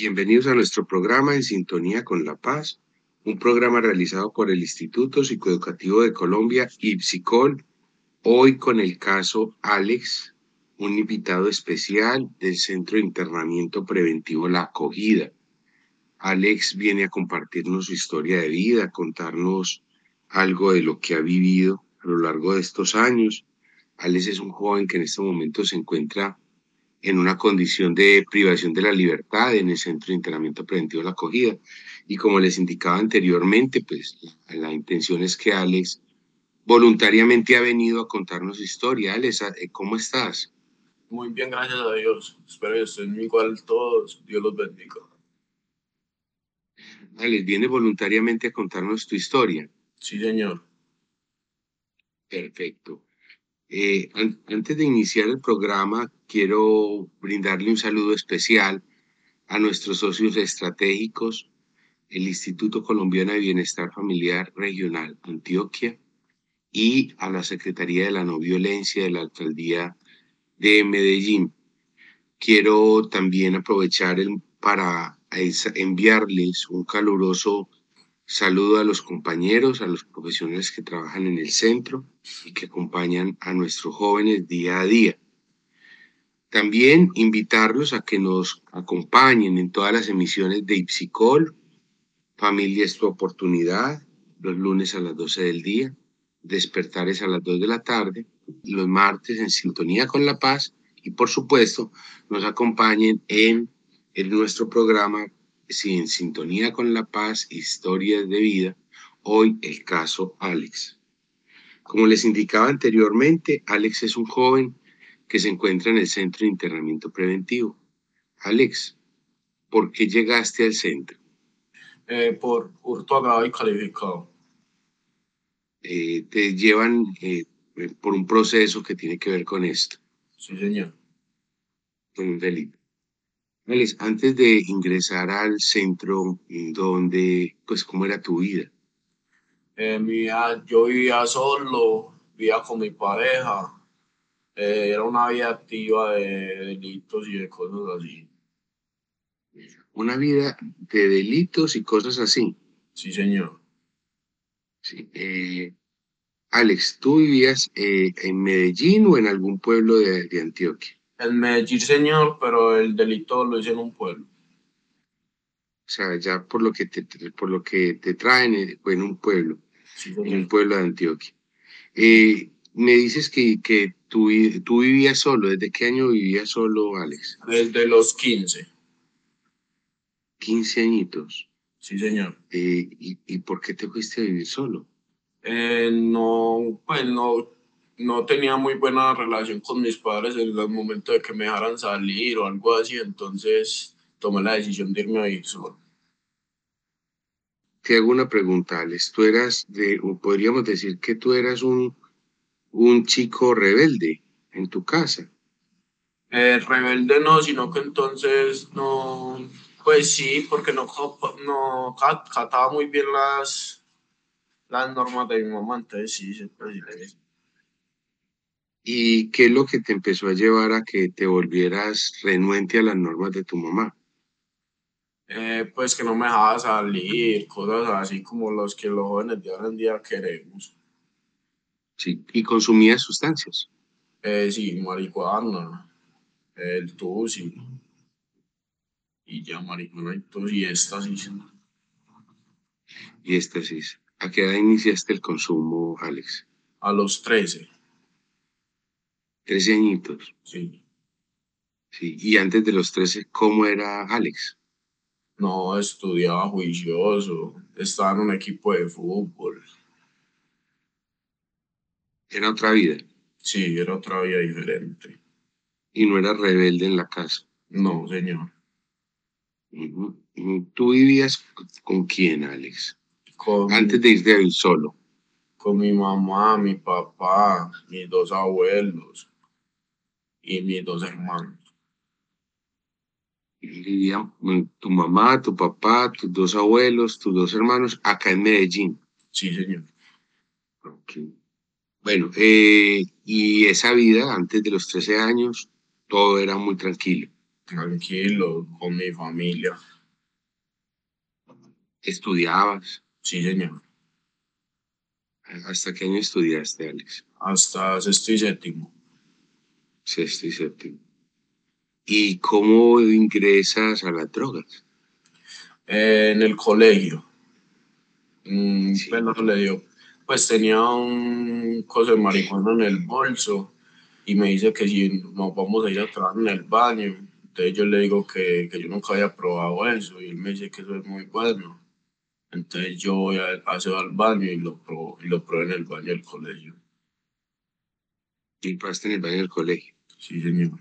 Bienvenidos a nuestro programa En Sintonía con la Paz, un programa realizado por el Instituto Psicoeducativo de Colombia, IPSICOL, hoy con el caso Alex, un invitado especial del Centro de Internamiento Preventivo La Acogida. Alex viene a compartirnos su historia de vida, a contarnos algo de lo que ha vivido a lo largo de estos años. Alex es un joven que en este momento se encuentra en una condición de privación de la libertad en el Centro de Internamiento Preventivo de la Acogida. Y como les indicaba anteriormente, pues la intención es que Alex voluntariamente ha venido a contarnos su historia. Alex, eh, ¿cómo estás? Muy bien, gracias a Dios. Espero que estén igual todos. Dios los bendiga. Alex, viene voluntariamente a contarnos tu historia. Sí, señor. Perfecto. Eh, antes de iniciar el programa, quiero brindarle un saludo especial a nuestros socios estratégicos, el Instituto Colombiano de Bienestar Familiar Regional Antioquia y a la Secretaría de la No Violencia de la Alcaldía de Medellín. Quiero también aprovechar el, para enviarles un caluroso Saludo a los compañeros, a los profesionales que trabajan en el centro y que acompañan a nuestros jóvenes día a día. También invitarlos a que nos acompañen en todas las emisiones de Ipsicol, Familia es tu oportunidad, los lunes a las 12 del día, Despertares a las 2 de la tarde, los martes en Sintonía con la Paz y por supuesto nos acompañen en, en nuestro programa si en sintonía con la paz, historias de vida, hoy el caso Alex. Como les indicaba anteriormente, Alex es un joven que se encuentra en el centro de internamiento preventivo. Alex, ¿por qué llegaste al centro? Eh, por hurto agravado y calificado. Eh, te llevan eh, por un proceso que tiene que ver con esto. Sí, señor. Con un delito antes de ingresar al centro, donde, pues, ¿cómo era tu vida? Eh, yo vivía solo, vivía con mi pareja, eh, era una vida activa de delitos y de cosas así. Una vida de delitos y cosas así. Sí, señor. Sí. Eh, Alex, ¿tú vivías en Medellín o en algún pueblo de Antioquia? En Medellín, señor, pero el delito lo hice en un pueblo. O sea, ya por lo que te, por lo que te traen eh, en un pueblo, en un pueblo de Antioquia. Eh, me dices que, que tú, tú, vivías solo. ¿Desde qué año vivías solo, Alex? Desde los 15. 15 añitos. Sí, señor. Eh, ¿y, ¿y, por qué te fuiste a vivir solo? no, pues no, no tenía muy buena relación con mis padres en el momento de que me dejaran salir o algo así, entonces tomé la decisión de irme a ir solo. Te hago una pregunta, Alex. Tú eras de, o podríamos decir que tú eras un, un chico rebelde en tu casa. Eh, rebelde no, sino que entonces no, pues sí, porque no, no cataba muy bien las, las normas de mi mamá, entonces sí, se puede decir ¿Y qué es lo que te empezó a llevar a que te volvieras renuente a las normas de tu mamá? Eh, pues que no me dejaba salir, cosas así como los que los jóvenes de hoy en día queremos. Sí, ¿y consumías sustancias? Eh, sí, marihuana, el tusi, y ya marihuana y tus y éxtasis. Y éxtasis. ¿A qué edad iniciaste el consumo, Alex? A los 13. 13 añitos. Sí. Sí, y antes de los 13, ¿cómo era Alex? No, estudiaba juicioso, estaba en un equipo de fútbol. ¿Era otra vida? Sí, era otra vida diferente. ¿Y no era rebelde en la casa? No, señor. ¿Tú vivías con quién, Alex? Antes de irte a vivir solo. Con mi mamá, mi papá, mis dos abuelos y mis dos hermanos. Vivían tu mamá, tu papá, tus dos abuelos, tus dos hermanos acá en Medellín. Sí, señor. Bueno, eh, y esa vida antes de los 13 años, todo era muy tranquilo. tranquilo, con mi familia. ¿Estudiabas? Sí, señor. ¿Hasta qué año estudiaste, Alex? Hasta sexto y séptimo. Sexto y séptimo. ¿Y cómo ingresas a las drogas? Eh, en el colegio. Un pelado le dio, pues tenía un coso de marihuana en el bolso y me dice que si nos vamos a ir a trabajar en el baño, entonces yo le digo que, que yo nunca había probado eso y él me dice que eso es muy bueno. Entonces yo voy a, hacer al baño y lo probé, y lo probé en el baño del colegio. ¿Y probaste en el baño del colegio? Sí, señor.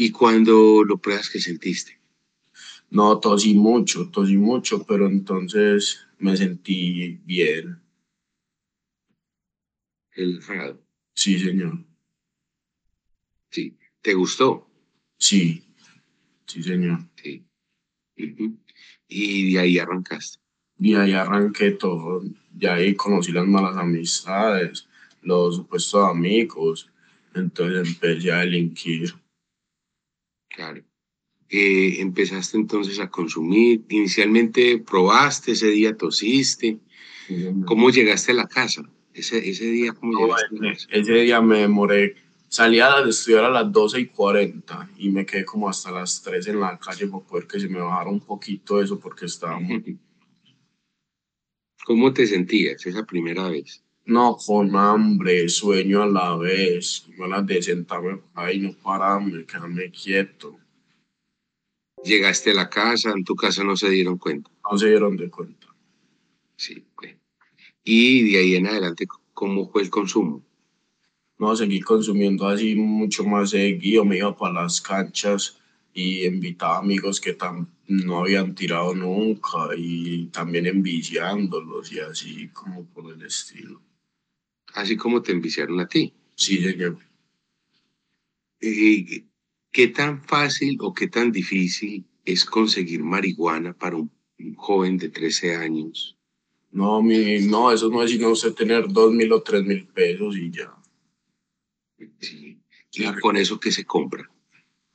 ¿Y cuando lo pruebas, qué sentiste? No, tosí mucho, tosí mucho, pero entonces me sentí bien. Relajado. Sí, señor. Sí. ¿Te gustó? Sí. Sí, señor. Sí. Y de ahí arrancaste. Y ahí arranqué todo. Ya ahí conocí las malas amistades, los supuestos amigos. Entonces empecé a delinquir. Claro. Eh, empezaste entonces a consumir. Inicialmente probaste, ese día tosiste. Sí. ¿Cómo llegaste a la casa? Ese, ese día, ¿cómo No, llegaste a la casa? ese día me demoré. Salí a estudiar a las 12 y 40 y me quedé como hasta las 3 en la calle para poder que se me bajara un poquito eso porque estaba muy... ¿Cómo te sentías esa primera vez? No, con hambre, sueño a la vez, ganas de sentarme ahí, no pararme, quedarme quieto. Llegaste a la casa, en tu casa no se dieron cuenta. No se dieron de cuenta. Sí, bueno. Y de ahí en adelante, ¿cómo fue el consumo? No, seguí consumiendo así mucho más seguido, me iba para las canchas y invitaba amigos que tam- no habían tirado nunca y también enviciándolos y así como por el estilo. Así como te enviciaron a ti. Sí, señor. Eh, ¿Qué tan fácil o qué tan difícil es conseguir marihuana para un, un joven de 13 años? No, mi, no, eso no es sino usted tener dos mil o tres mil pesos y ya. Sí. Y Claro. con eso que se compra.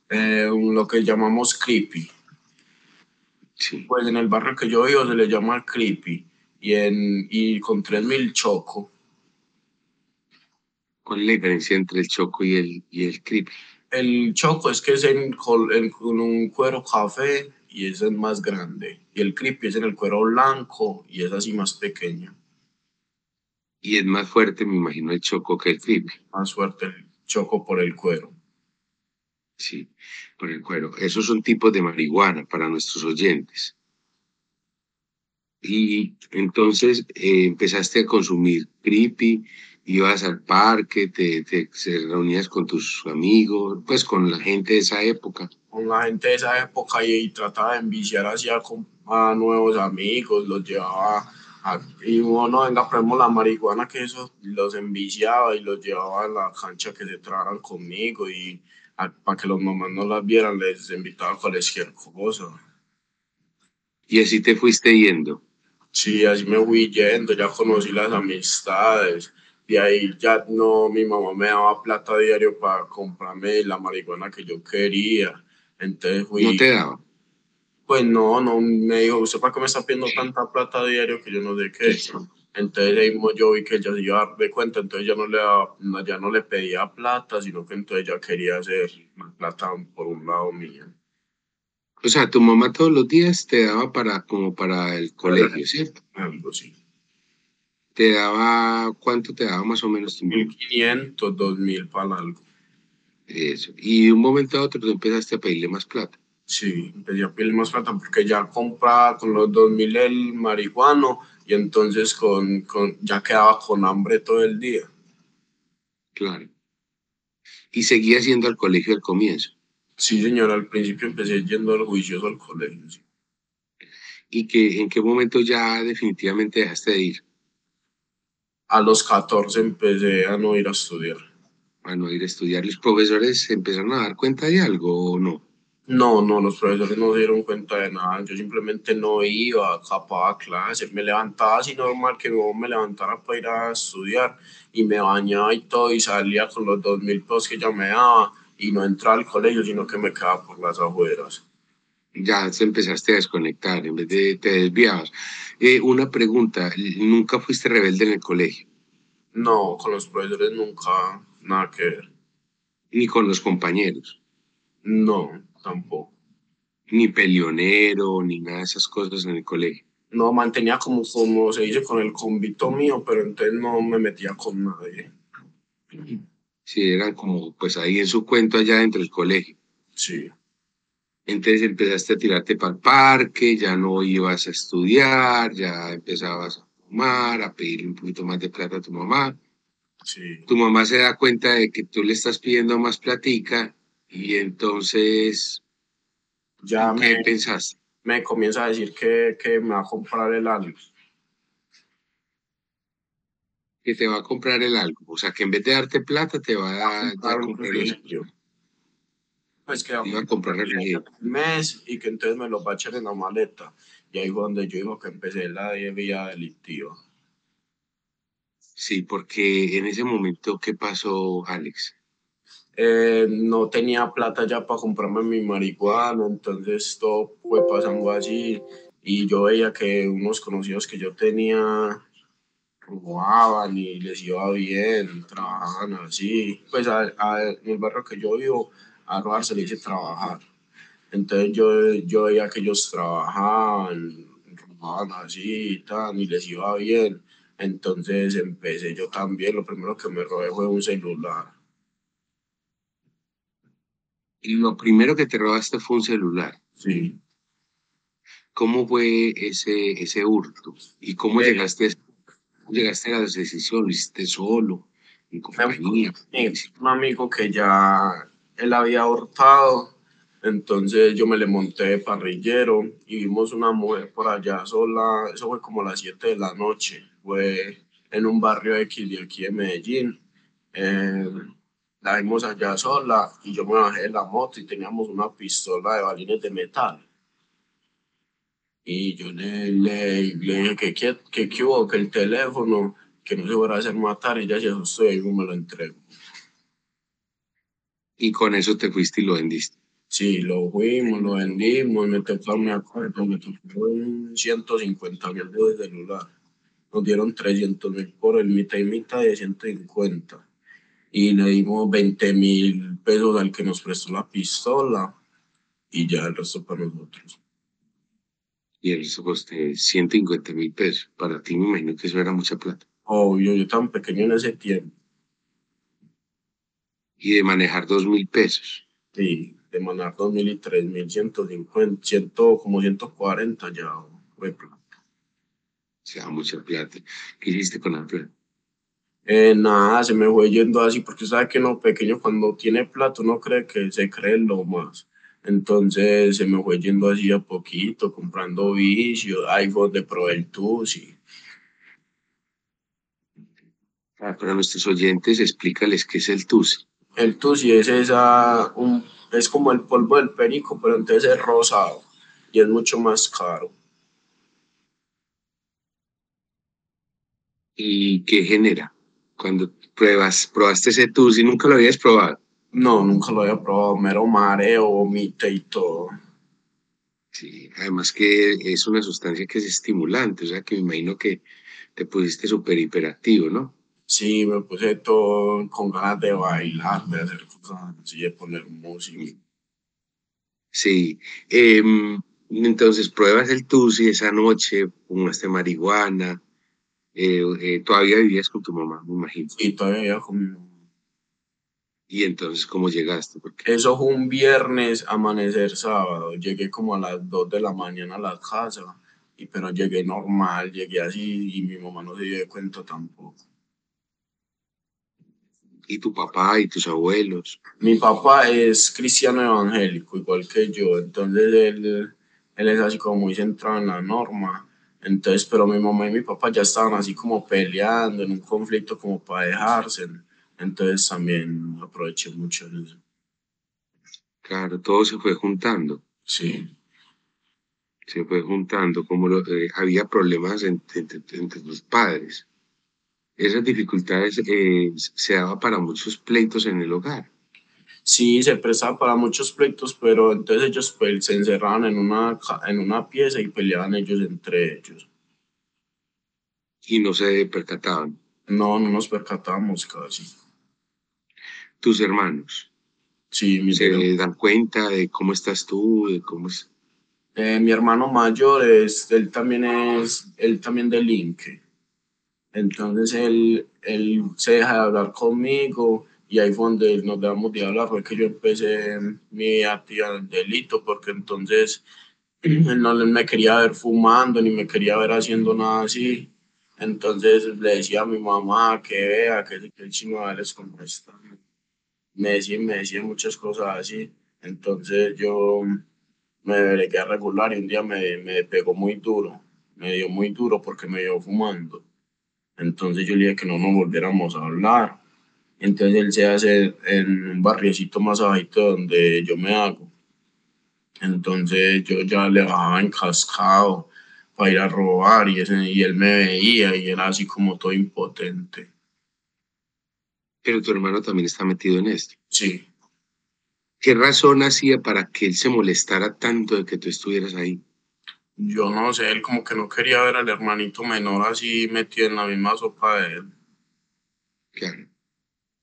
Eh, lo que llamamos creepy. Sí. Pues en el barrio que yo vivo se le llama creepy y, en, y con tres mil choco. ¿Cuál es la diferencia entre el choco y el, y el creepy? El choco es que es en, col- en- con un cuero café y es más grande. Y el creepy es en el cuero blanco y es así más pequeño. Y es más fuerte, me imagino, el choco que el creepy. Más suerte el choco por el cuero. Sí, por el cuero. Esos son tipos de marihuana para nuestros oyentes. Y entonces eh, empezaste a consumir creepy, ibas al parque, te, te, se reunías con tus amigos, pues con la gente de esa época. Con la gente de esa época y, y trataba de enviciar hacia a nuevos amigos, los llevaba a, y bueno, venga, probemos la marihuana que eso los enviciaba y los llevaba a la cancha que se tragaran conmigo y para que los mamás no las vieran les invitaba a cualquier cosa. Y así te fuiste yendo. Sí, así me fui yendo, ya conocí las amistades. De ahí ya no, mi mamá me daba plata diario para comprarme la marihuana que yo quería. Entonces fui. No te daba. Pues no, no, me dijo, ¿usted para qué me está pidiendo tanta plata diario que yo no sé qué? Entonces ahí mismo yo vi que ella se iba a dar de cuenta, entonces ya no le daba- ya no le pedía plata, sino que entonces ya quería hacer más plata por un lado mío. O sea, tu mamá todos los días te daba para como para el colegio, ¿cierto? Algo así. Te daba, ¿cuánto te daba más o menos tu mamá? 1500, 2000 para algo. Eso. Y de un momento a otro tú empezaste a pedirle más plata. Sí, empecé a pedir más plata porque ya compraba con los 2000 el marihuano y entonces con, con, ya quedaba con hambre todo el día. Claro. Y seguías yendo al colegio al comienzo. Sí, señor, al principio empecé yendo al juicioso al colegio. sí. ¿Y que, en qué momento ya definitivamente dejaste de ir? A los 14 empecé a no ir a estudiar. A no ir a estudiar. ¿Los profesores se empezaron a dar cuenta de algo o no? No, no, los profesores no se dieron cuenta de nada. Yo simplemente no iba, capaba clases, me levantaba así normal que mi mamá me levantara para ir a estudiar y me bañaba y todo y salía con los dos mil pesos que ella me daba y no entraba al colegio, sino que me quedaba por las afueras. Ya te empezaste a desconectar, en vez de te desviabas. Eh, una pregunta, ¿nunca fuiste rebelde en el colegio? No, con los profesores nunca, nada que ver. Ni con los compañeros. No, tampoco. Ni peleonero, ni nada de esas cosas en el colegio. No, mantenía como, como se dice con el convito mío, pero entonces no me metía con nadie. Sí, eran como pues ahí en su cuento allá dentro del colegio. Sí. Entonces empezaste a tirarte para el parque, ya no ibas a estudiar, ya empezabas a fumar, a pedirle un poquito más de plata a tu mamá. Sí. Tu mamá se da cuenta de que tú le estás pidiendo más platica y entonces, Ya ¿qué me, pensaste? me comienza a decir que, que me va a comprar el algo. Que te va a comprar el algo. O sea, que en vez de darte plata, te va a, dar- a comprar un comprar. Pues que Iba a comprar un mes y que entonces me lo va a echar en la maleta. Y ahí fue donde yo digo que empecé la vía delictiva. Sí, porque en ese momento, ¿qué pasó, Alex? Eh, no tenía plata ya para comprarme mi marihuana, entonces todo fue pasando así. Y yo veía que unos conocidos que yo tenía robaban y les iba bien, trabajaban así. Pues a- a- en el barrio que yo vivo, a robar se le dice trabajar. Entonces yo, yo veía que ellos trabajaban, robaban así y tal, y les iba bien. Entonces empecé yo también. Lo primero que me robé fue un celular. Y lo primero que te robaste fue un celular. Sí. ¿Cómo fue ese, ese hurto? ¿Y cómo Eh, llegaste, llegaste a la decisión? ¿Lo hiciste solo? ¿En compañía? Sí, un amigo que ya él había hurtado, entonces yo me le monté de parrillero y vimos una mujer por allá sola, eso fue como las 7 de la noche, fue en un barrio X de aquí de Medellín. Eh, la vimos allá sola y yo me bajé de la moto y teníamos una pistola de balines de metal. Y yo le, dije que, que, que, el teléfono, que no se fuera a hacer matar, y ella se asustó y me lo entregó. Y con eso te fuiste y lo vendiste. Sí, lo fuimos, lo vendimos, me tocó, me acuerdo, me tocó un 150 mil de celular. Nos dieron 300 mil por el mitad y mitad de 150. Y le dimos 20 mil pesos al que nos prestó la pistola y ya el resto para nosotros. Y el resto costé 150 mil pesos. Para ti me imagino que eso era mucha plata. Obvio, yo tan pequeño en ese tiempo. Y de manejar dos mil pesos. Sí, de manar 2000 y 3000, 150, 100, como 140 ya fue plata. O sea, mucha plata. ¿Qué hiciste con la plata? Eh, nada, se me fue yendo así, porque sabe que no pequeño cuando tiene plata uno cree que se cree lo más. Entonces se me fue yendo así a poquito, comprando vicios, iPhone de Pro el Tusi. Ah, para nuestros oyentes, explícales qué es el TUSI. El Tusi es esa, un, es como el polvo del perico, pero entonces es rosado y es mucho más caro. ¿Y qué genera? Cuando pruebas, probaste ese TUSI, nunca lo habías probado. No, nunca lo había probado, mero mareo, vomite y todo. Sí, además que es una sustancia que es estimulante, o sea que me imagino que te pusiste súper hiperactivo, ¿no? Sí, me puse todo con ganas de bailar, de hacer cosas así, de poner música. Sí. em, entonces pruebas el TUSI esa noche, fumaste marihuana, eh, eh, todavía vivías con tu mamá, me imagino. Y todavía con mi mamá. Y entonces, ¿cómo llegaste? Porque Eso fue un viernes, amanecer sábado. Llegué como a las 2 de la mañana a la casa, y, pero llegué normal, llegué así y mi mamá no se dio de cuenta tampoco. Y tu papá y tus abuelos. Mi papá es cristiano evangélico, igual que yo, entonces él, él es así como muy centrado en la norma. Entonces, pero mi mamá y mi papá ya estaban así como peleando en un conflicto como para dejarse. Entonces también aproveché mucho eso. Claro, todo se fue juntando, Sí, se fue juntando, como lo- eh, había problemas entre, entre- entre tus padres. Esas dificultades eh, se daban para muchos pleitos en el hogar. Sí, se prestaba para muchos pleitos, pero entonces ellos pues, se encerraban en una, en una pieza y peleaban ellos entre ellos. Y no se percataban. No, no nos percatábamos casi. ¿Tus hermanos? Sí, mis ¿Se dan cuenta de cómo estás tú, de cómo es? Eh, mi hermano mayor, es, él también es, él también delinque. Entonces él, él se deja de hablar conmigo y ahí fue donde nos dejamos de hablar, fue que yo empecé mi actividad del delito, porque entonces él no me quería ver fumando ni me quería ver haciendo nada así. Entonces le decía a mi mamá que vea que, el chino es como está. Me decía, me decía muchas cosas así. Entonces yo me debería regular y un día me, me pegó muy duro. Me dio muy duro porque me dio fumando. Entonces yo le dije que no nos volviéramos a hablar. Entonces él se hace en un barriecito más abajito donde yo me hago. Entonces yo ya le bajaba encascado para ir a robar y, ese, y él me veía y era así como todo impotente. Pero tu hermano también está metido en esto. Sí. ¿Qué razón hacía para que él se molestara tanto de que tú estuvieras ahí? Yo no sé, él como que no quería ver al hermanito menor así metido en la misma sopa de él. Claro.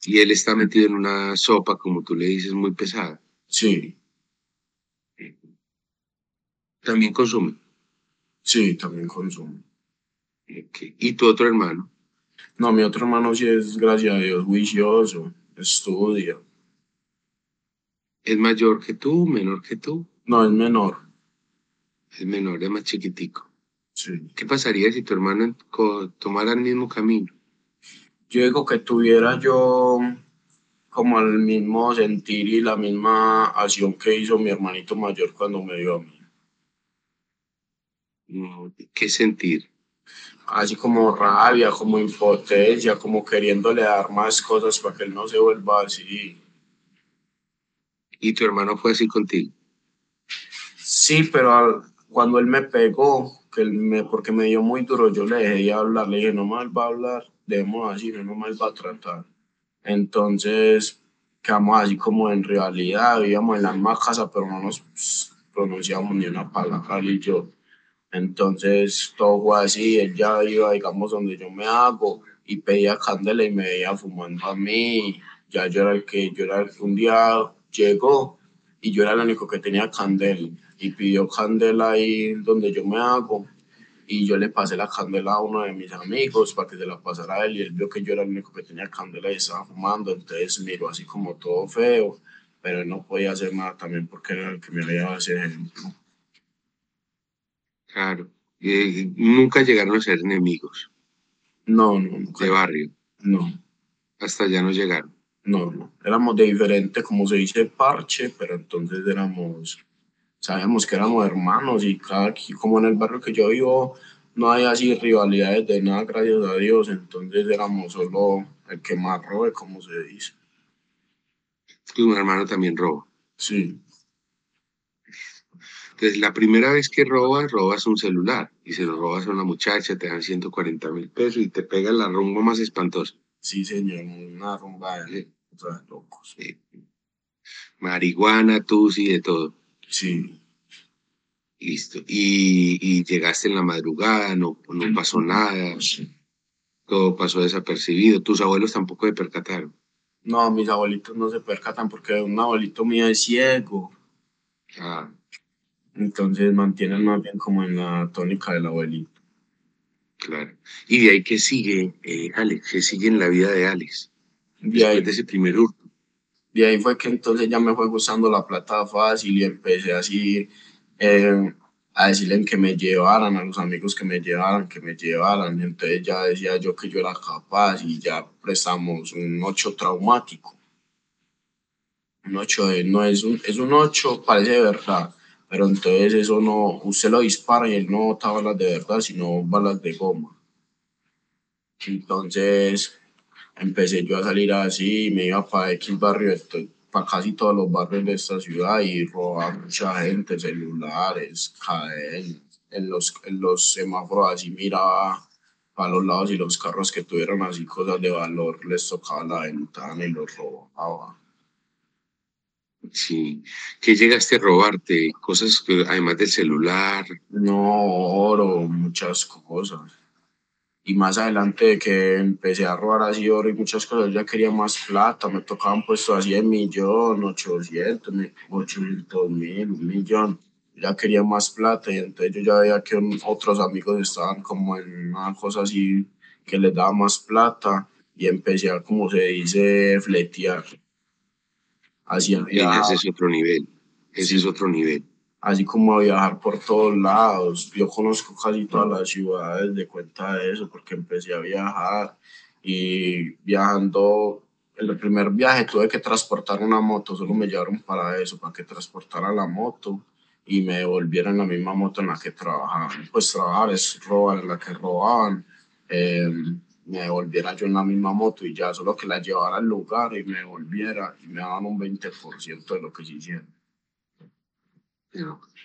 Y él está metido en una sopa, como tú le dices, muy pesada. Sí. ¿También consume? Sí, también consume. ¿Y tu otro hermano? No, mi otro hermano sí es, gracias a Dios, juicioso, estudia. ¿Es mayor que tú, menor que tú? No, es menor. Es menor, es más chiquitico. Sí. ¿Qué pasaría si tu hermano tomara el mismo camino? Yo digo que tuviera yo como el mismo sentir y la misma acción que hizo mi hermanito mayor cuando me dio a mí. ¿Qué sentir? Así como rabia, como impotencia, como queriéndole dar más cosas para que él no se vuelva así. ¿Y tu hermano fue así contigo? Sí, pero cuando él me pegó, que él me, porque me dio muy duro, yo le dejé hablar, le dije, no más va a hablar, debemos así, no más va a tratar. Entonces, quedamos así como en realidad, vivíamos en la misma casa, pero no nos pronunciamos ni una palabra, él y yo. Entonces, todo fue así, él ya iba, digamos, donde yo me hago y pedía candela y me veía fumando a mí. Ya yo era el que, yo era el que un día llegó y yo era el único que tenía candela y pidió candela ahí donde yo me hago y yo le pasé la candela a uno de mis amigos para que se la pasara a él y él vio que yo era el único que tenía candela y estaba fumando, entonces miró así como todo feo, pero él no podía hacer nada también porque era el que me había dado ese ejemplo. Claro, y nunca llegaron a ser enemigos. No, no. De barrio. No. Hasta ya no llegaron. No, no. Éramos de diferente, como se dice, parche, pero entonces éramos sabemos que éramos hermanos y cada, como en el barrio que yo vivo no hay así rivalidades de nada, gracias a Dios, entonces éramos solo el que más robe, como se dice. Tu hermano también roba. Sí. Entonces, la primera vez que robas, robas un celular y se lo robas a una muchacha, te dan 140 mil pesos y te pegan la rumba más espantosa. Sí, señor, una rumba de locos. Marihuana, tus y de todo. Sí. Listo. Y, llegaste en la madrugada, no, no pasó nada, todo pasó desapercibido. ¿Tus abuelos tampoco se percataron? No, mis abuelitos no se percatan porque un abuelito mío es ciego. Ah. Entonces mantienen más bien como en la tónica del abuelito. Claro. ¿Y de ahí qué sigue, eh, Alex? ¿Qué sigue en la vida de Alex? De ahí, de ese primer hurto. De ahí fue que entonces ya me fue gustando la plata fácil y empecé así eh, a decirle que me llevaran, a los amigos que me llevaran, que me llevaran. Y entonces ya decía yo que yo era capaz y ya prestamos un 8 traumático. Un 8 no es un, es un 8, parece de verdad, pero entonces eso no, usted lo dispara y él no bota balas de verdad, sino balas de goma. Entonces empecé yo a salir así, me iba para X barrio, para casi todos los barrios de esta ciudad y robaba mucha gente, celulares, cadenas. En los, en los semáforos así miraba para los lados y los carros que tuvieron así cosas de valor les tocaba la ventana y los robaba. Sí. ¿Qué llegaste a robarte? Cosas que, además del celular. No, oro, muchas cosas. Y más adelante de que empecé a robar así oro y muchas cosas, ya quería más plata, me tocaban puestos así en millón, ochocientos, ochocientos mil, un millón. Ya quería más plata y entonces yo ya veía que otros amigos estaban como en una cosa así que les daba más plata y empecé a, como se dice, fletear. Así Ese es otro nivel, ese es otro nivel. Así como a viajar por todos lados. Yo conozco casi todas las ciudades de cuenta de eso, porque empecé a viajar y viajando, en el primer viaje tuve que transportar una moto, solo me llevaron para eso, para que transportara la moto y me devolvieran la misma moto en la que trabajaban. Pues trabajar es robar en la que robaban. Eh, me devolviera yo en la misma moto y ya solo que la llevara al lugar y me devolviera y me daban un 20% de lo que se hicieron.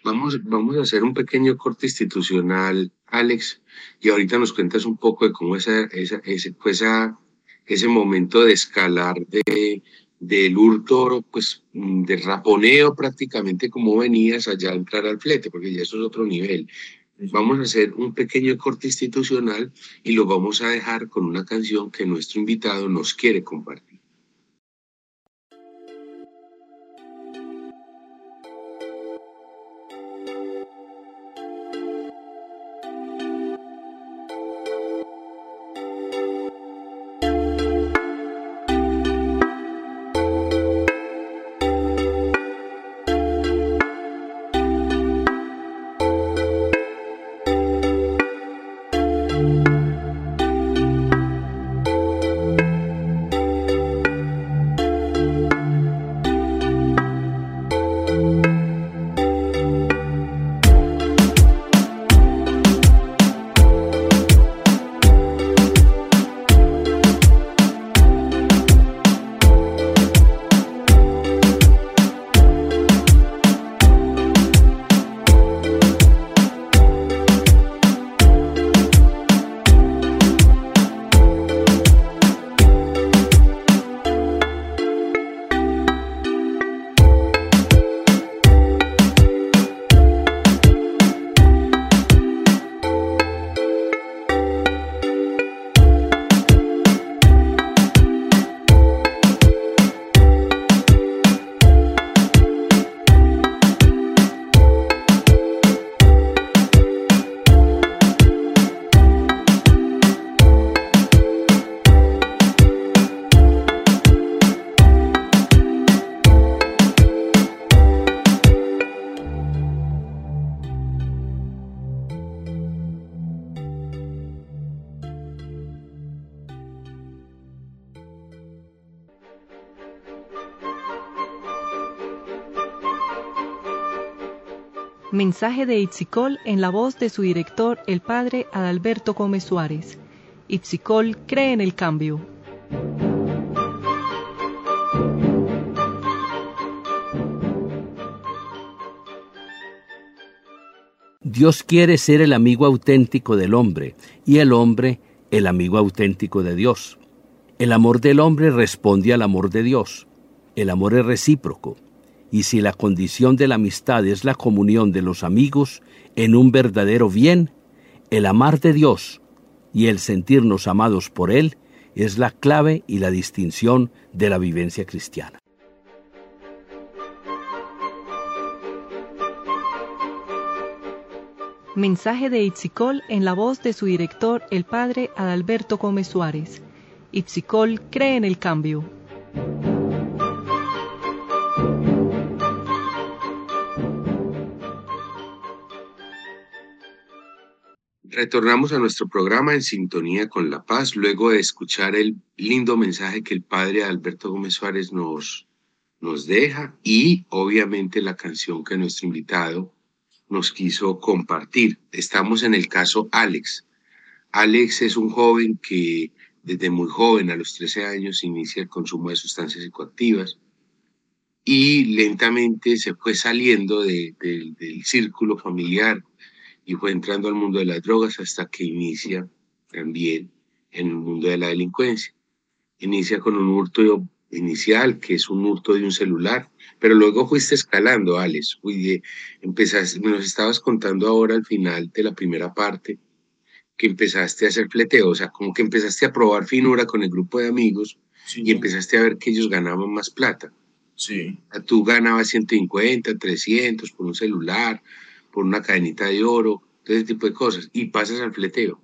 Vamos, vamos a hacer un pequeño corte institucional, Alex, y ahorita nos cuentas un poco de cómo esa, esa, ese, pues ese momento de escalar de, del hurto, pues de raponeo prácticamente como venías allá a entrar al flete, porque ya eso es otro nivel. Vamos a hacer un pequeño corte institucional y lo vamos a dejar con una canción que nuestro invitado nos quiere compartir. Mensaje de Itzicol en la voz de su director, el padre Adalberto Gómez Suárez. Itzicol cree en el cambio. Dios quiere ser el amigo auténtico del hombre y el hombre el amigo auténtico de Dios. El amor del hombre responde al amor de Dios. El amor es recíproco y si la condición de la amistad es la comunión de los amigos en un verdadero bien, el amar de Dios y el sentirnos amados por Él es la clave y la distinción de la vivencia cristiana. Mensaje de Itzicol en la voz de su director, el padre Adalberto Gómez Suárez. Itzicol cree en el cambio. Retornamos a nuestro programa en sintonía con la paz, luego de escuchar el lindo mensaje que el padre Alberto Gómez Suárez nos, nos deja y obviamente la canción que nuestro invitado nos quiso compartir. Estamos en el caso Alex. Alex es un joven que desde muy joven, a los 13 años, inicia el consumo de sustancias psicoactivas y lentamente se fue saliendo del círculo familiar y fue entrando al mundo de las drogas hasta que inicia también en el mundo de la delincuencia. Inicia con un hurto inicial, que es un hurto de un celular, pero luego fuiste escalando, Alex. Uy, empezaste, nos estabas contando ahora al final de la primera parte que empezaste a hacer fleteo, o sea, como que empezaste a probar finura con el grupo de amigos y empezaste a ver que ellos ganaban más plata. Sí. Tú ganabas 150, 300 por un celular, por una cadenita de oro, todo ese tipo de cosas, y pasas al fleteo.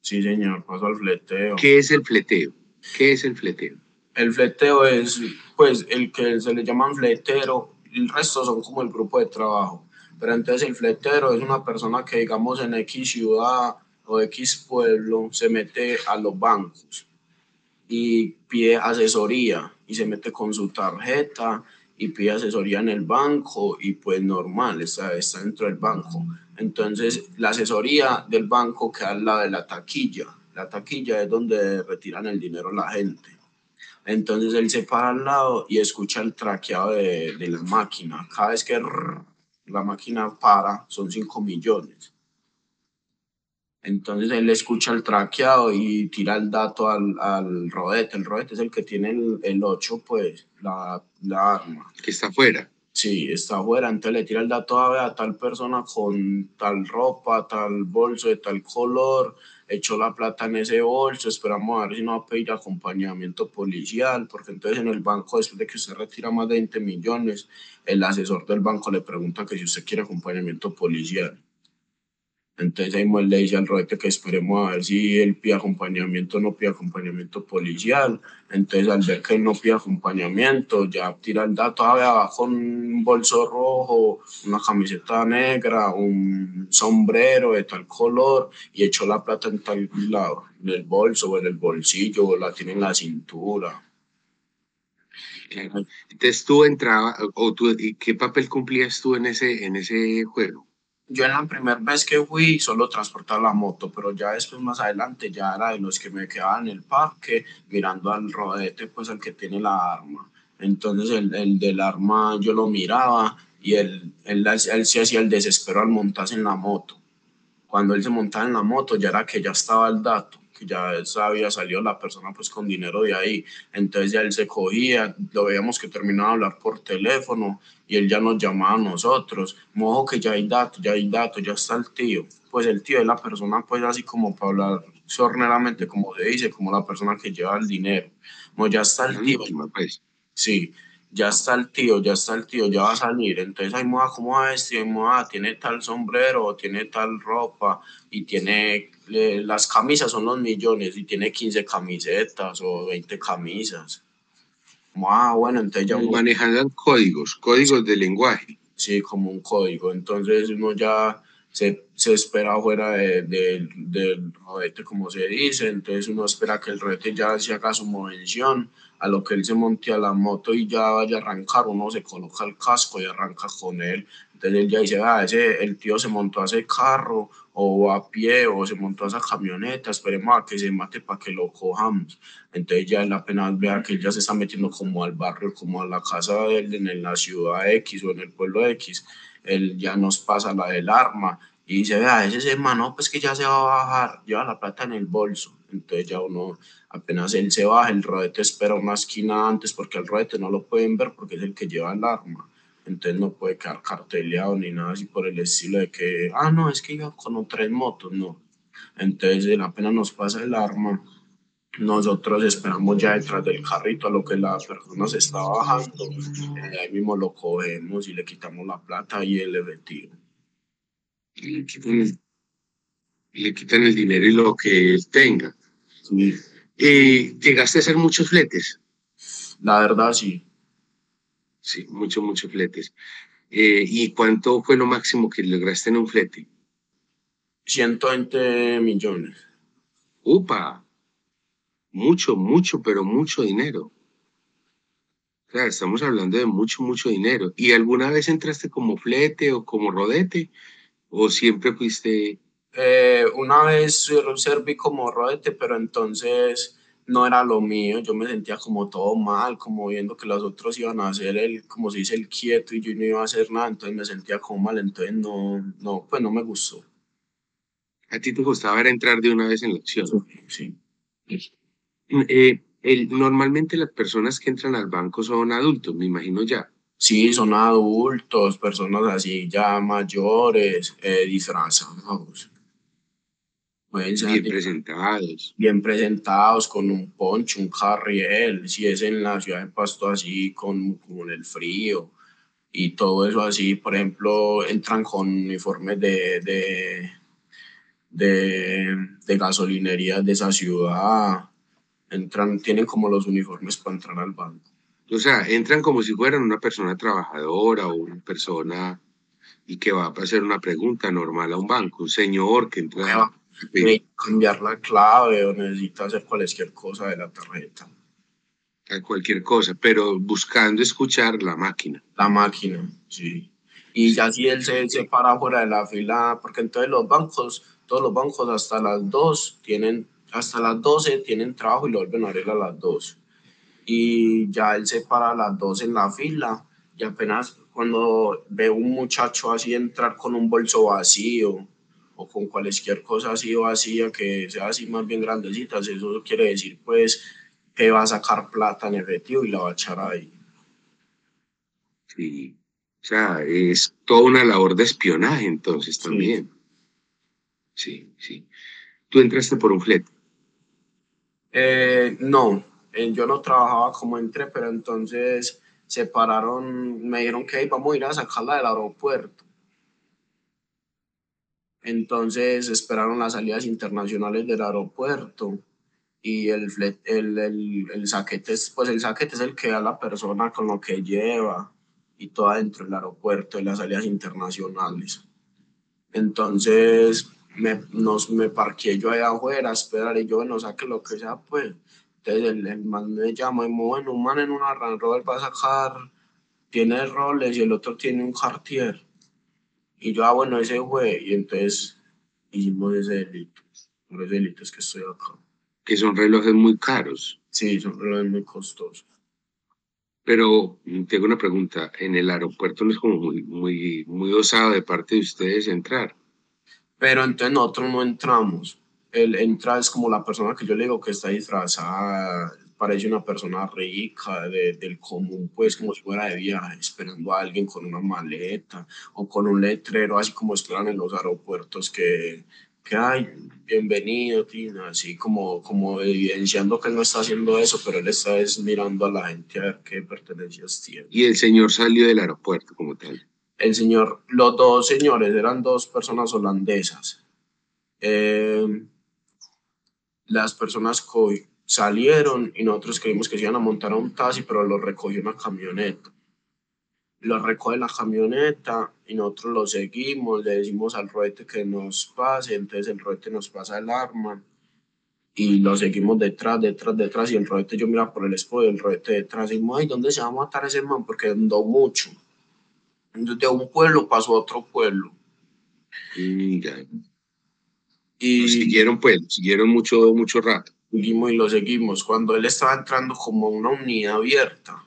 Sí, señor, paso al fleteo. ¿Qué es el fleteo? ¿Qué es el fleteo? El fleteo es, pues, el que se le llaman fletero, el resto son como el grupo de trabajo. Pero entonces el fletero es una persona que, digamos, en X ciudad o X pueblo se mete a los bancos y pide asesoría y se mete con su tarjeta y pide asesoría en el banco y pues normal, está, está dentro del banco. Entonces la asesoría del banco queda al lado de la taquilla. La taquilla es donde retiran el dinero la gente. Entonces él se para al lado y escucha el traqueado de, de la máquina. Cada vez que la máquina para son 5 millones. Entonces él escucha el traqueado y tira el dato al, al rodete. El rodete es el que tiene el, 8, pues, la, la, arma. Que está afuera. Sí, está afuera. Entonces le tira el dato a, a tal persona con tal ropa, tal bolso de tal color. Echó la plata en ese bolso. Esperamos a ver si no va a pedir acompañamiento policial. Porque entonces en el banco, después de que usted retira más de 20 millones, el asesor del banco le pregunta que si usted quiere acompañamiento policial. Entonces ahí le dice al rodete que esperemos a ver si él pide acompañamiento o no pide acompañamiento policial. Entonces al ver que él no pide acompañamiento, ya tira el dato abajo con un bolso rojo, una camiseta negra, un sombrero de tal color y echó la plata en tal lado, en el bolso o en el bolsillo o la tiene en la cintura. Entonces tú entrabas, o tú, ¿y qué papel cumplías tú en ese, en ese juego? Yo en la primera vez que fui solo transportaba la moto, pero ya después más adelante ya era de los que me quedaban en el parque mirando al rodete, pues el que tiene la arma. Entonces el, el del arma yo lo miraba y él, él, él, se hacía el desespero al montarse en la moto. Cuando él se montaba en la moto ya era que ya estaba el dato ya había salido la persona pues con dinero de ahí. Entonces ya él se cogía, lo veíamos que terminaba de hablar por teléfono y él ya nos llamaba a nosotros. Mojo que ya hay datos, ya hay datos, ya está el tío. Pues el tío es la persona pues así como para hablar sorneramente, como se dice, como la persona que lleva el dinero. Como ya está el tío. Pues. Sí ya está el tío, ya está el tío, ya va a salir. Entonces, hay moda, ¿cómo va a vestir? tiene tal sombrero, tiene tal ropa, y tiene las camisas son los millones, y tiene 15 camisetas o 20 camisas. Ah, bueno, entonces ya. Manejan códigos, códigos de lenguaje. Sí, como un código. Entonces, uno ya se, se espera fuera de, del rodete, como se dice. Entonces, uno espera que el rodete ya se haga su movención a lo que él se monte a la moto y ya vaya a arrancar, uno se coloca el casco y arranca con él. Entonces él ya dice, ah, ese, el tío se montó a ese carro o a pie o se montó a esa camioneta, esperemos a que se mate para que lo cojamos. Entonces ya él apenas vea que él ya se está metiendo como al barrio, como a la casa de él en la ciudad X o en el pueblo X, él ya nos pasa la del arma y dice, vea, ese es hermano, pues que ya se va a bajar, lleva la plata en el bolso. Entonces ya uno, apenas él se baja, el rodete espera una esquina antes porque el rodete no lo pueden ver porque es el que lleva el arma. Entonces no puede quedar carteleado ni nada así por el estilo de que, ah, no, es que iba con otras motos, no. Entonces él apenas nos pasa el arma, nosotros esperamos ya detrás del carrito a lo que la persona se está bajando, eh, ahí mismo lo cogemos y le quitamos la plata y el efectivo. Le quitan, el, le quitan el dinero y lo que él tenga. Eh, ¿Llegaste a hacer muchos fletes? La verdad, sí. Sí, muchos, muchos fletes. Eh, ¿Y cuánto fue lo máximo que lograste en un flete? 120 millones. ¡Upa! Mucho, mucho, pero mucho dinero. Claro, estamos hablando de mucho, mucho dinero. ¿Y alguna vez entraste como flete o como rodete? ¿O siempre fuiste eh, una vez serví como rodete, pero entonces no era lo mío, yo me sentía como todo mal, como viendo que los otros iban a hacer el, como se dice, el quieto y yo no iba a hacer nada, entonces me sentía como mal, entonces no, no, pues no me gustó. ¿A ti te gustaba entrar de una vez en la acción? Sí. Eh, El, normalmente las personas que entran al banco son adultos, me imagino ya. Sí, son adultos, personas así ya mayores, eh, disfrazados. Pueden ser bien presentados. Bien presentados, con un poncho, un carriel, si es en la ciudad de Pasto así, con, con el frío y todo eso así. Por ejemplo, entran con uniformes de, de, de, de gasolinería de esa ciudad. Entran, tienen como los uniformes para entrar al banco. O sea, entran como si fueran una persona trabajadora o una persona y que va a hacer una pregunta normal a un banco, un señor que entra a cambiar la clave o necesita hacer cualquier cosa de la tarjeta. A cualquier cosa, pero buscando escuchar la máquina. La máquina, sí. Y ya si él se, se para fuera de la fila, porque entonces los bancos, todos los bancos hasta las 2 tienen, hasta las 12 tienen trabajo y lo vuelven a abrir a las 2 y ya él se para a las dos en la fila y apenas cuando ve un muchacho así entrar con un bolso vacío o con cualquier cosa así vacía que sea así más bien grandecitas, eso quiere decir pues que va a sacar plata en efectivo y la va a echar ahí. Sí, o sea, es toda una labor de espionaje entonces también. Sí, sí. ¿Tú entraste por un flete? Eh, no, eh, yo no trabajaba como entré, pero entonces se pararon, me dijeron que vamos a ir a sacarla del aeropuerto. Entonces esperaron las salidas internacionales del aeropuerto y el, el, el, el saquete, es, pues el saquete es el que da la persona con lo que lleva y todo adentro del aeropuerto y las salidas internacionales. Entonces me, nos, me parqué yo allá afuera a esperar y yo, no saque lo que sea, pues entonces el, el man me llama y me bueno, un man en una Range Rover va a sacar, tiene roles y el otro tiene un Cartier. Y yo, ah, bueno, ese fue. Y entonces hicimos ese delito. Por ese delito es que estoy acá. Que son relojes muy caros. Sí, son relojes muy costosos. Pero tengo una pregunta. En el aeropuerto no es como muy, muy, muy osado de parte de ustedes entrar. Pero entonces nosotros no entramos él entra, es como la persona que yo le digo que está disfrazada, parece una persona rica de, del común, pues como si fuera de viaje, esperando a alguien con una maleta o con un letrero, así como esperan en los aeropuertos que, que hay, bienvenido, Tina, así como, como evidenciando que él no está haciendo eso, pero él está es mirando a la gente a ver qué pertenencias tiene. Y el señor salió del aeropuerto como tal. El señor, los dos señores eran dos personas holandesas. Eh, las personas salieron y nosotros creímos que se iban a montar a un taxi, pero lo recogió una camioneta. Lo recoge la camioneta y nosotros lo seguimos, le decimos al roete que nos pase, entonces el roete nos pasa el arma y lo seguimos detrás, detrás, detrás y el roete yo mira por el espejo y el roete detrás y ay, ¿dónde se va a matar ese man? Porque andó mucho. De un pueblo pasó a otro pueblo. Y siguieron, pues, siguieron mucho, mucho rato. Seguimos y lo seguimos. Cuando él estaba entrando como una unidad abierta,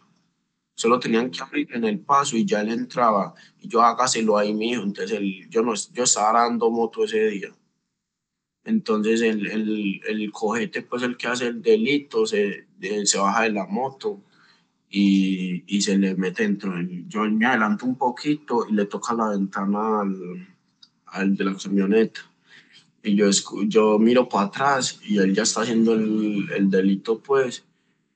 solo tenían que abrir en el paso y ya él entraba. Y yo hágaselo ahí, mijo. Entonces él, yo, no, yo estaba dando moto ese día. Entonces el, el, el cojete, pues el que hace el delito, se, se baja de la moto y, y se le mete dentro. Yo me adelanto un poquito y le toca la ventana al, al de la camioneta. Y yo, yo miro para atrás y él ya está haciendo el, el, delito, pues,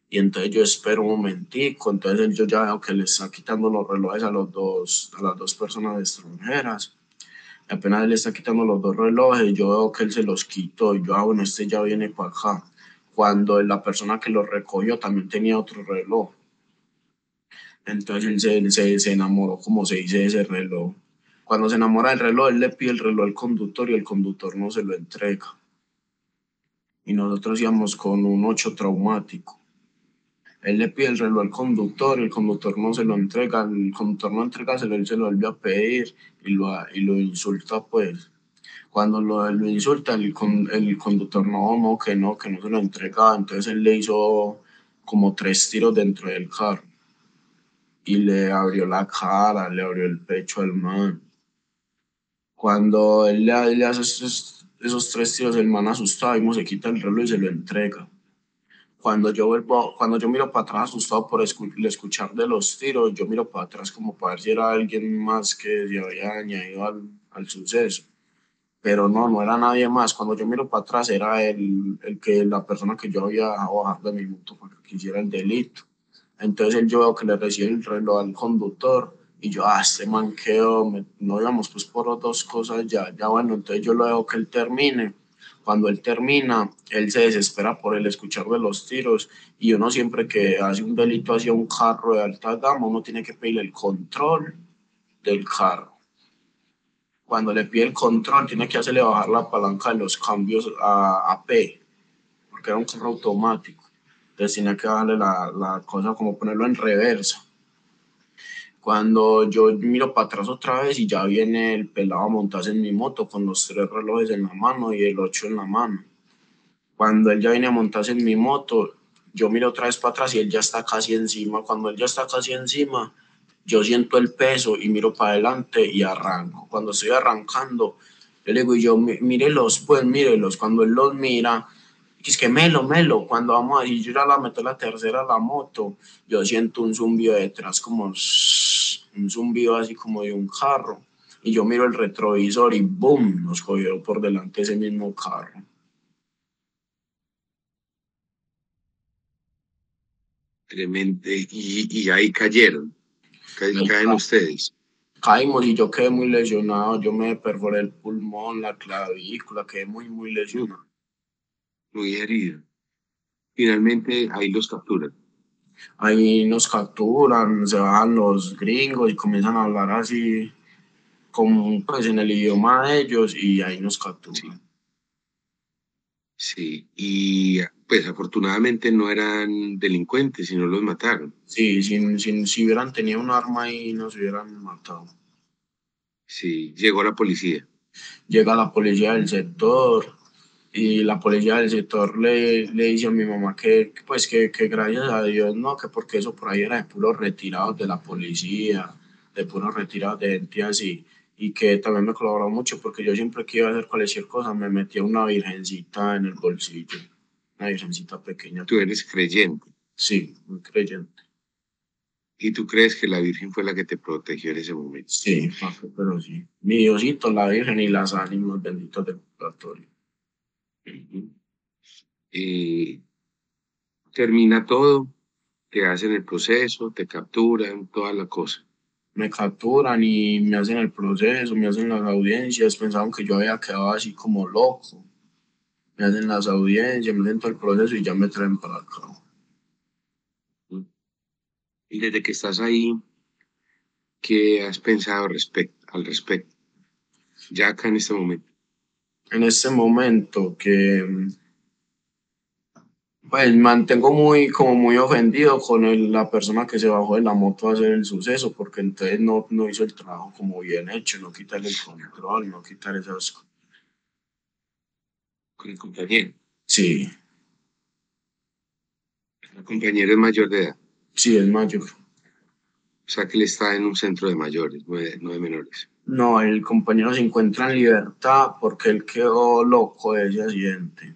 y entonces yo espero un momentico, entonces yo ya veo que le está quitando los relojes a, los dos, a las dos personas extranjeras, y apenas le está quitando los dos relojes, yo veo que él se los quitó, y yo, ah, bueno, este ya viene para acá, cuando la persona que lo recogió también tenía otro reloj, entonces él se, se, se enamoró, como se dice, ese reloj, cuando se enamora del reloj, él le pide el reloj al conductor y el conductor no se lo entrega. Y nosotros íbamos con un 8 traumático. Él le pide el reloj al conductor, el conductor no se lo entrega, el conductor no entrega, él se lo vuelve a pedir y lo, y lo insulta pues. Cuando lo, lo insulta, el, conductor no, que no, que no se lo entrega. Entonces él le hizo como tres tiros dentro del carro y le abrió la cara, le abrió el pecho al man. Cuando él le, hace esos, esos, tres tiros, el man asustado, se quita el reloj y se lo entrega. cuando yo vuelvo, cuando yo miro para atrás asustado por escuchar de los tiros, yo miro para atrás como para ver si era alguien más que se había añadido al, suceso. Pero no, no era nadie más. Cuando yo miro para atrás era el, el que, la persona que yo había bajar de mi moto para que hiciera el delito. Entonces yo veo que le recibe el reloj al conductor y yo, ah, este man quedó, no íbamos pues por dos cosas ya, ya bueno, entonces yo lo dejo que él termine cuando él termina, él se desespera por el escuchar de los tiros y uno siempre que hace un delito hacia un carro de alta gama, uno tiene que pedirle el control del carro. Cuando le pide el control, tiene que hacerle bajar la palanca de los cambios a, a P, porque era un carro automático. Entonces tiene que darle la, la cosa como ponerlo en reversa cuando yo miro para atrás otra vez y ya viene el pelado a montarse en mi moto con los tres relojes en la mano y el 8 en la mano. Cuando él ya viene a montarse en mi moto, yo miro otra vez para atrás y él ya está casi encima. Cuando él ya está casi encima, yo siento el peso y miro para adelante y arranco. Cuando estoy arrancando, yo le digo, yo, mírelos, pues mírelos. Cuando él los mira, es que melo, melo. Cuando vamos a ir, yo ya la meto la tercera la moto, yo siento un zumbido detrás como un zumbido así como de un carro. Y yo miro el retrovisor y ¡boom! Nos cogió por delante ese mismo carro. Tremendo. Y, y ahí cayeron. Caen, ustedes. Caímos y yo quedé muy lesionado. Yo me perforé el pulmón, la clavícula, quedé muy, muy lesionado. Muy herido. Finalmente ahí los capturan ahí nos capturan, se bajan los gringos y comienzan a hablar así como pues en el idioma de ellos y ahí nos capturan. Sí. y pues afortunadamente no eran delincuentes, sino los mataron. Sí, si, si, si hubieran tenido un arma ahí nos hubieran matado. Sí, llegó la policía. Llega la policía del sector, y la policía del sector le, le dice a mi mamá que, pues que, que, gracias a Dios no, que porque eso por ahí era de puros retirados de la policía, de puros retirados de gente así, y que también me colaboró mucho porque yo siempre que iba a hacer cualquier cosa me metía una virgencita en el bolsillo, una virgencita pequeña. ¿Tú eres creyente? Sí, muy creyente. ¿Y tú crees que la Virgen fue la que te protegió en ese momento? Sí, pero sí. Mi Diosito, la Virgen y las ánimas benditas del purgatorio. Y termina todo, te hacen el proceso, te capturan, toda la cosa. Me capturan y me hacen el proceso, me hacen las audiencias, pensaban que yo había quedado así como loco. Me hacen las audiencias, me hacen todo el proceso y ya me traen para acá. Y desde que estás ahí, ¿qué has pensado al respecto? Ya acá en este momento en este momento que pues mantengo muy como muy ofendido con la persona que se bajó de la moto a hacer el suceso porque entonces no, no hizo el trabajo como bien hecho, no quitar el control, no quitar esas cosas. ¿Con el compañero? Sí. ¿El compañero es mayor de edad? Sí, es mayor. O sea que él está en un centro de mayores, no de menores. No, el compañero se encuentra en libertad porque él quedó loco de ese accidente.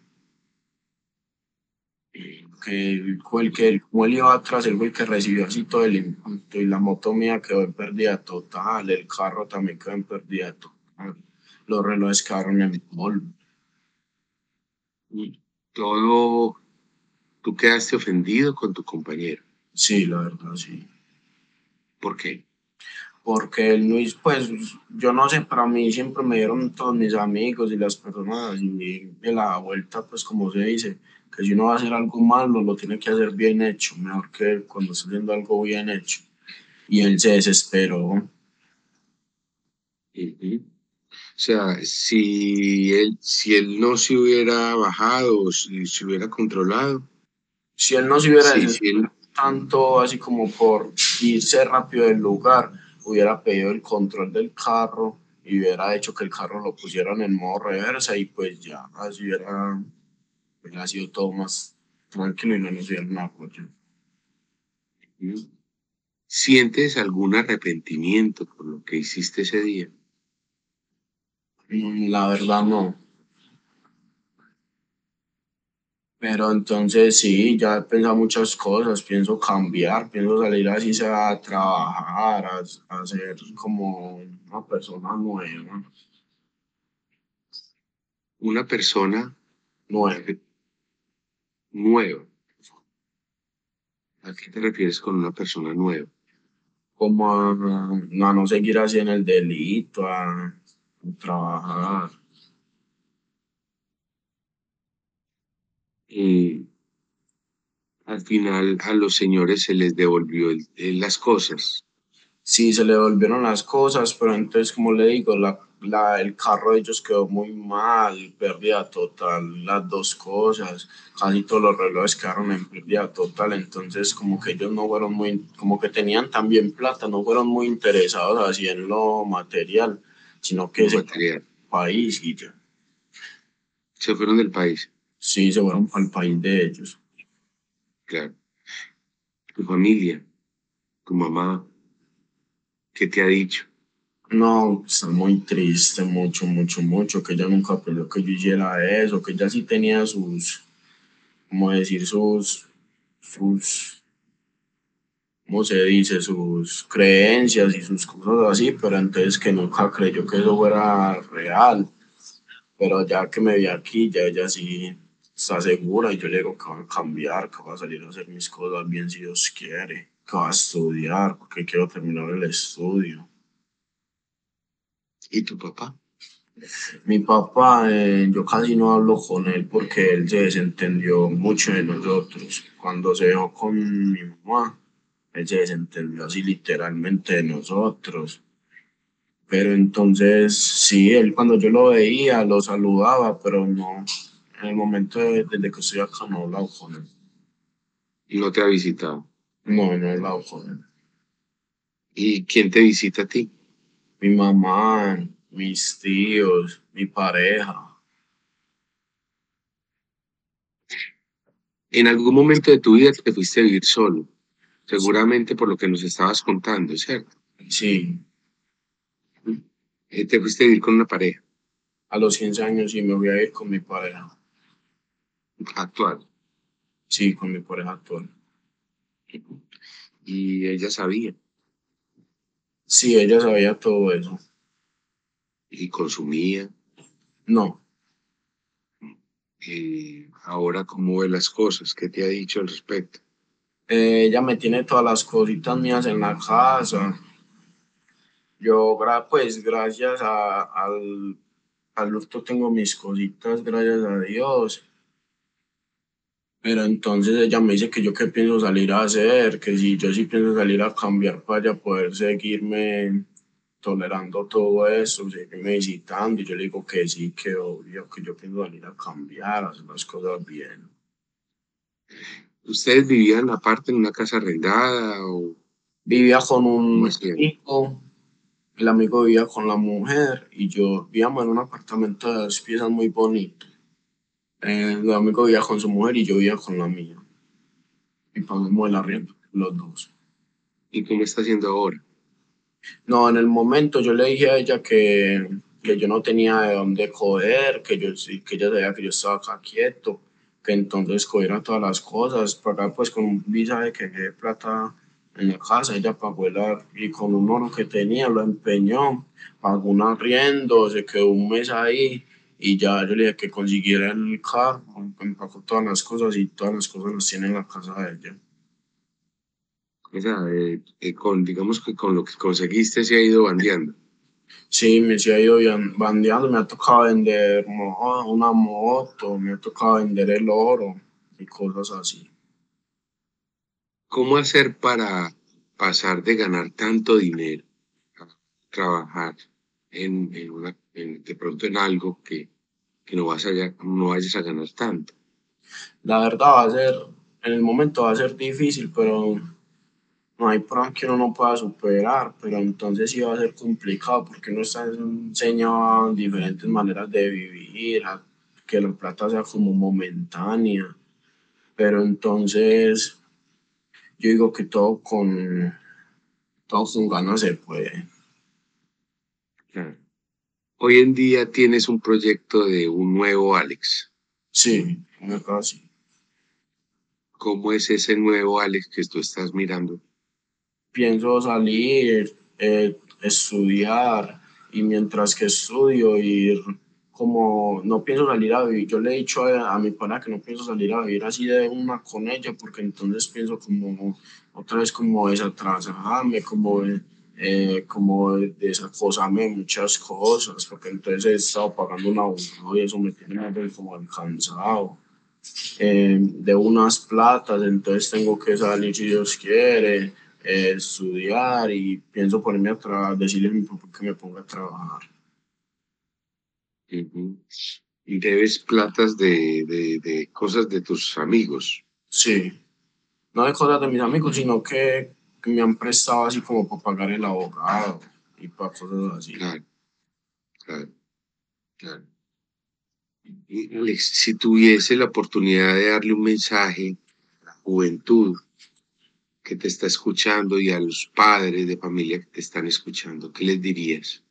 Que el que, como él iba atrás, él fue el que recibió así todo el impacto y la moto mía quedó en pérdida total, el carro también quedó en pérdida total, los relojes quedaron en polvo. Todo, tú quedaste ofendido con tu compañero. Sí, la verdad, sí. ¿Por qué? Porque Luis, pues yo no sé, para mí siempre me dieron todos mis amigos y las personas y de la vuelta, pues como se dice, que si uno va a hacer algo malo, lo tiene que hacer bien hecho, mejor que cuando está haciendo algo bien hecho. Y él se desesperó. O sea, si él, si él no se hubiera bajado, si se hubiera controlado. Si él no se hubiera tanto así como por irse rápido del lugar, hubiera pedido el control del carro y hubiera hecho que el carro lo pusieran en modo reversa y pues ya así hubiera, hubiera sido todo más tranquilo y no nos dieron apoyo. ¿Sientes algún arrepentimiento por lo que hiciste ese día? Mm, la verdad no. Pero entonces sí, ya he pensado muchas cosas, pienso cambiar, pienso salir así sea a trabajar, a, a ser como una persona nueva. Una persona Nueva. nueva. ¿A qué te refieres con una persona nueva? Como a, a no seguir así en el delito, a, a trabajar. Y al final a los señores se les devolvió el- las cosas. Sí, se le volvieron las cosas, pero entonces, como le digo, la, la, el carro de ellos quedó muy mal, pérdida total, las dos cosas, casi todos los relojes quedaron en pérdida total, entonces como que ellos no fueron muy, como que tenían también plata, no fueron muy interesados así en lo material, sino que se país y ya. Se fueron del país, Sí, se fueron el país de ellos. claro. Tu familia, tu mamá, ¿qué te ha dicho? No, está muy triste, mucho, mucho, mucho, que ella nunca pensó que yo hiciera eso, que ella sí tenía sus, como decir, sus, sus, ¿cómo se dice? Sus creencias y sus cosas así, pero entonces que nunca creyó que eso fuera real. Pero ya que me vi aquí, ya ella sí está segura y yo le digo que va a cambiar, que va a salir a hacer mis cosas bien si Dios quiere, que va a estudiar, porque quiero terminar el estudio. ¿Y tu papá? Mi papá, eh, yo casi no hablo con él porque él se desentendió mucho de nosotros. Cuando se dejó con mi mamá, él se desentendió así literalmente de nosotros. Pero entonces, sí, él cuando yo lo veía, lo saludaba, pero no, en el momento de- desde que estoy acá no he hablado con él. No te ha visitado. No, no he hablado con él. ¿Y quién te visita a ti? Mi mamá, mis tíos, mi pareja. En algún momento de tu vida te fuiste a vivir solo, seguramente por lo que nos estabas contando, ¿cierto? Sí, Eh, te fuiste a vivir con una pareja a los 15 años sí me voy a ir con mi pareja. Actual Sí, con mi pareja actual. y ella sabía Sí, ella sabía todo eso. y consumía. No, Eh, ahora, ¿cómo ve las cosas? ¿Qué te ha dicho al respecto? eh, ella me tiene todas las cositas mías en la casa. Yo, pues, gracias a- al, al tengo mis cositas, gracias a Dios. Pero entonces ella me dice que yo qué pienso salir a hacer, que si yo sí pienso salir a cambiar para poder seguirme tolerando todo eso, seguirme visitando. Y yo le digo que sí, que obvio, que yo pienso salir a cambiar, a hacer las cosas bien. ¿Ustedes vivían aparte en una casa arrendada o Vivía con un amigo, el amigo vivía con la mujer y yo vivíamos en un apartamento de dos piezas muy bonito. Eh, el amigo vivía con su mujer y yo vivía con la mía. Y pagamos el arriendo, los dos. y cómo está haciendo ahora? No, en el momento yo le dije a ella que, que yo no tenía de dónde coger, que, yo, que ella sabía que yo estaba acá quieto, que entonces cogiera todas las cosas, pagar pues con un visaje que dejé plata en la casa, ella pagó el y con un oro que tenía lo empeñó, pagó un arriendo, se quedó un mes ahí y ya yo le dije que consiguiera el carro, me pagó todas las cosas y todas las cosas las tiene en la casa de ella. O sea, eh, eh, con, digamos que con lo que conseguiste se ha ido bandeando. Sí, me se ha ido ban- bandeando, me ha tocado vender mo- una moto, me ha tocado vender el oro y cosas así. ¿Cómo hacer para pasar de ganar tanto dinero a trabajar en, en una, en- de pronto en algo que, que no, vas a, no vayas a ganar tanto? La verdad va a ser, en el momento va a ser difícil, pero no hay prueba que uno no pueda superar, pero entonces sí va a ser complicado porque uno está enseñado diferentes maneras de vivir, a que la plata sea como momentánea, pero entonces yo digo que todo con, todo con ganas se puede. Claro. Hoy en día tienes un proyecto de un nuevo Alex. Sí, cosa así. ¿Cómo es ese nuevo Alex que tú estás mirando? Pienso salir, eh, estudiar y mientras que estudio ir como no pienso salir a vivir, yo le he dicho a, mi pana que no pienso salir a vivir así de una con ella porque entonces pienso como otra vez como desatrasarme, como eh, como desacosarme muchas cosas porque entonces he estado pagando un abogado y eso me tiene como cansado eh, de unas platas, entonces tengo que salir si Dios quiere, eh, estudiar y pienso ponerme a trabajar, decirle a mi papá que me ponga a trabajar. Y debes platas de, de, de, cosas de tus amigos. Sí, no de cosas de mis amigos, sino que, que me han prestado así como para pagar el abogado y para cosas así. Claro, claro, claro. Alex, si tuviese la oportunidad de darle un mensaje a la juventud que te está escuchando y a los padres de familia que te están escuchando, ¿qué les dirías?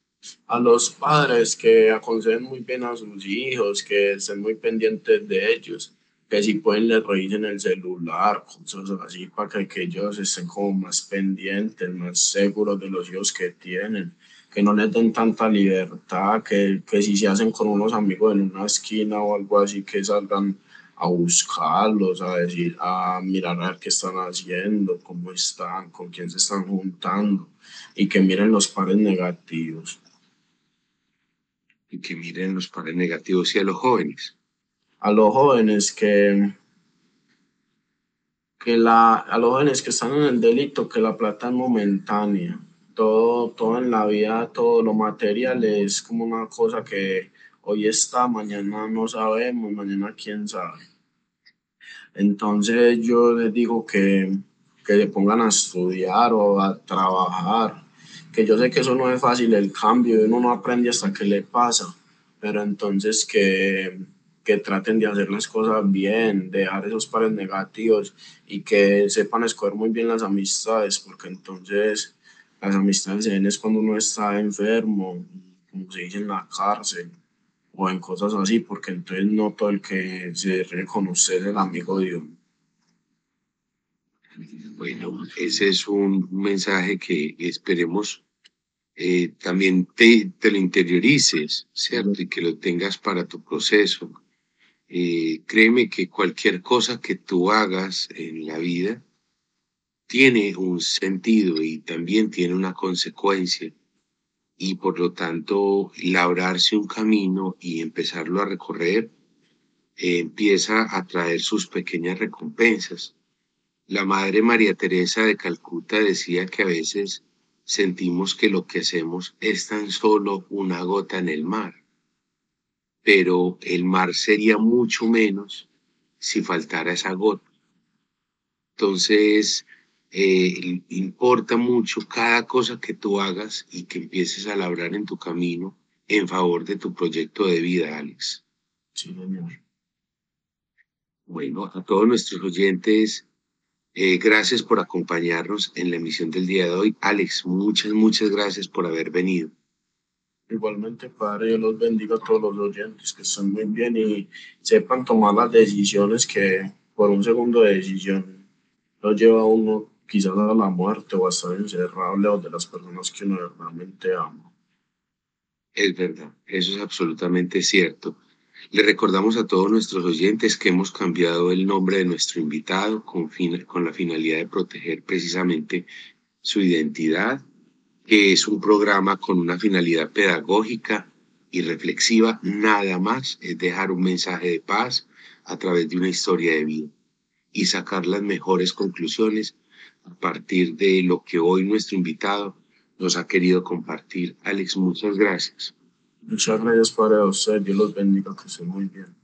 A los padres que aconsejen muy bien a sus hijos, que estén muy pendientes de ellos, que si pueden les revisen el celular, cosas así, para que, ellos estén como más pendientes, más seguros de los hijos que tienen que no les den tanta libertad, que, que si se hacen con unos amigos en una esquina o algo así, que salgan a buscarlos, a decir, a mirar a ver qué están haciendo, cómo están, con quién se están juntando y que miren los pares negativos. Y que miren los pares negativos y a los jóvenes. A los jóvenes que, que la, a los jóvenes que están en el delito, que la plata es momentánea todo, todo en la vida, todo lo material es como una cosa que hoy está, mañana no sabemos, mañana quién sabe. Entonces yo les digo que, que se pongan a estudiar o a trabajar, que yo sé que eso no es fácil el cambio, uno no aprende hasta que le pasa, pero entonces que, que traten de hacer las cosas bien, de dejar esos pares negativos y que sepan escoger muy bien las amistades, porque entonces las amistades se ven es cuando uno está enfermo, como se dice en la cárcel, o en cosas así, porque entonces no todo el que se reconoce es el amigo de uno. Bueno, ese es un mensaje que esperemos eh, también te, te, lo interiorices, ¿cierto? Y que lo tengas para tu proceso. Eh, créeme que cualquier cosa que tú hagas en la vida, tiene un sentido y también tiene una consecuencia y por lo tanto labrarse un camino y empezarlo a recorrer eh, empieza a traer sus pequeñas recompensas. La Madre María Teresa de Calcuta decía que a veces sentimos que lo que hacemos es tan solo una gota en el mar, pero el mar sería mucho menos si faltara esa gota. Entonces, eh, importa mucho cada cosa que tú hagas y que empieces a labrar en tu camino en favor de tu proyecto de vida, Alex. Sí, señor. Bueno, a todos nuestros oyentes, eh, gracias por acompañarnos en la emisión del día de hoy. Alex, muchas, muchas gracias por haber venido. Igualmente, Padre, yo los bendiga a todos los oyentes que estén muy bien y sepan tomar las decisiones que por un segundo de decisión lo lleva uno quizás a la muerte o a estar encerrado lejos de las personas que uno realmente ama. Es verdad, eso es absolutamente cierto. Le recordamos a todos nuestros oyentes que hemos cambiado el nombre de nuestro invitado con, con la finalidad de proteger precisamente su identidad, que es un programa con una finalidad pedagógica y reflexiva, nada más, es dejar un mensaje de paz a través de una historia de vida y sacar las mejores conclusiones a partir de lo que hoy nuestro invitado nos ha querido compartir. Alex, muchas gracias. Muchas gracias para usted. Dios los bendiga, que esté muy bien.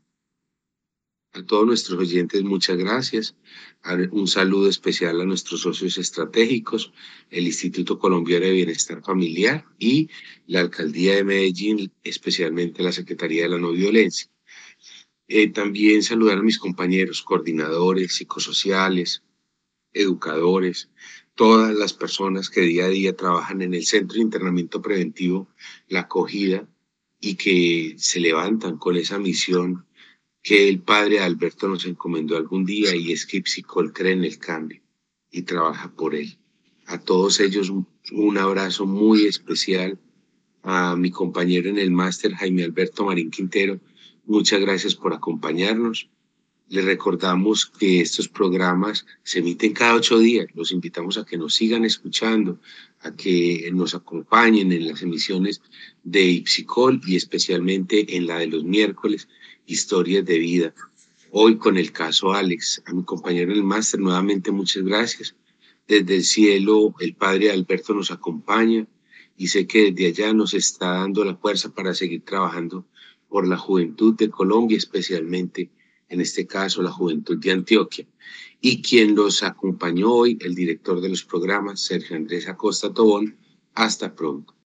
A todos nuestros oyentes, muchas gracias. Un saludo especial a nuestros socios estratégicos, el Instituto Colombiano de Bienestar Familiar y la Alcaldía de Medellín, especialmente la Secretaría de la No Violencia. Eh, también saludar a mis compañeros, coordinadores psicosociales, educadores, todas las personas que día a día trabajan en el Centro de Internamiento Preventivo, la acogida, y que se levantan con esa misión que el padre Alberto nos encomendó algún día y es que Ipsicol cree en el cambio y trabaja por él. A todos ellos un, abrazo muy especial. A mi compañero en el máster, Jaime Alberto Marín Quintero, muchas gracias por acompañarnos. Les recordamos que estos programas se emiten cada ocho días. Los invitamos a que nos sigan escuchando, a que nos acompañen en las emisiones de Ipsicol y especialmente en la de los miércoles, Historias de Vida. Hoy con el caso Alex, a mi compañero en el máster, nuevamente muchas gracias. Desde el cielo, el Padre Alberto nos acompaña y sé que desde allá nos está dando la fuerza para seguir trabajando por la juventud de Colombia, especialmente en este caso la juventud de Antioquia. Y quien los acompañó hoy, el director de los programas, Sergio Andrés Acosta Tobón. Hasta pronto.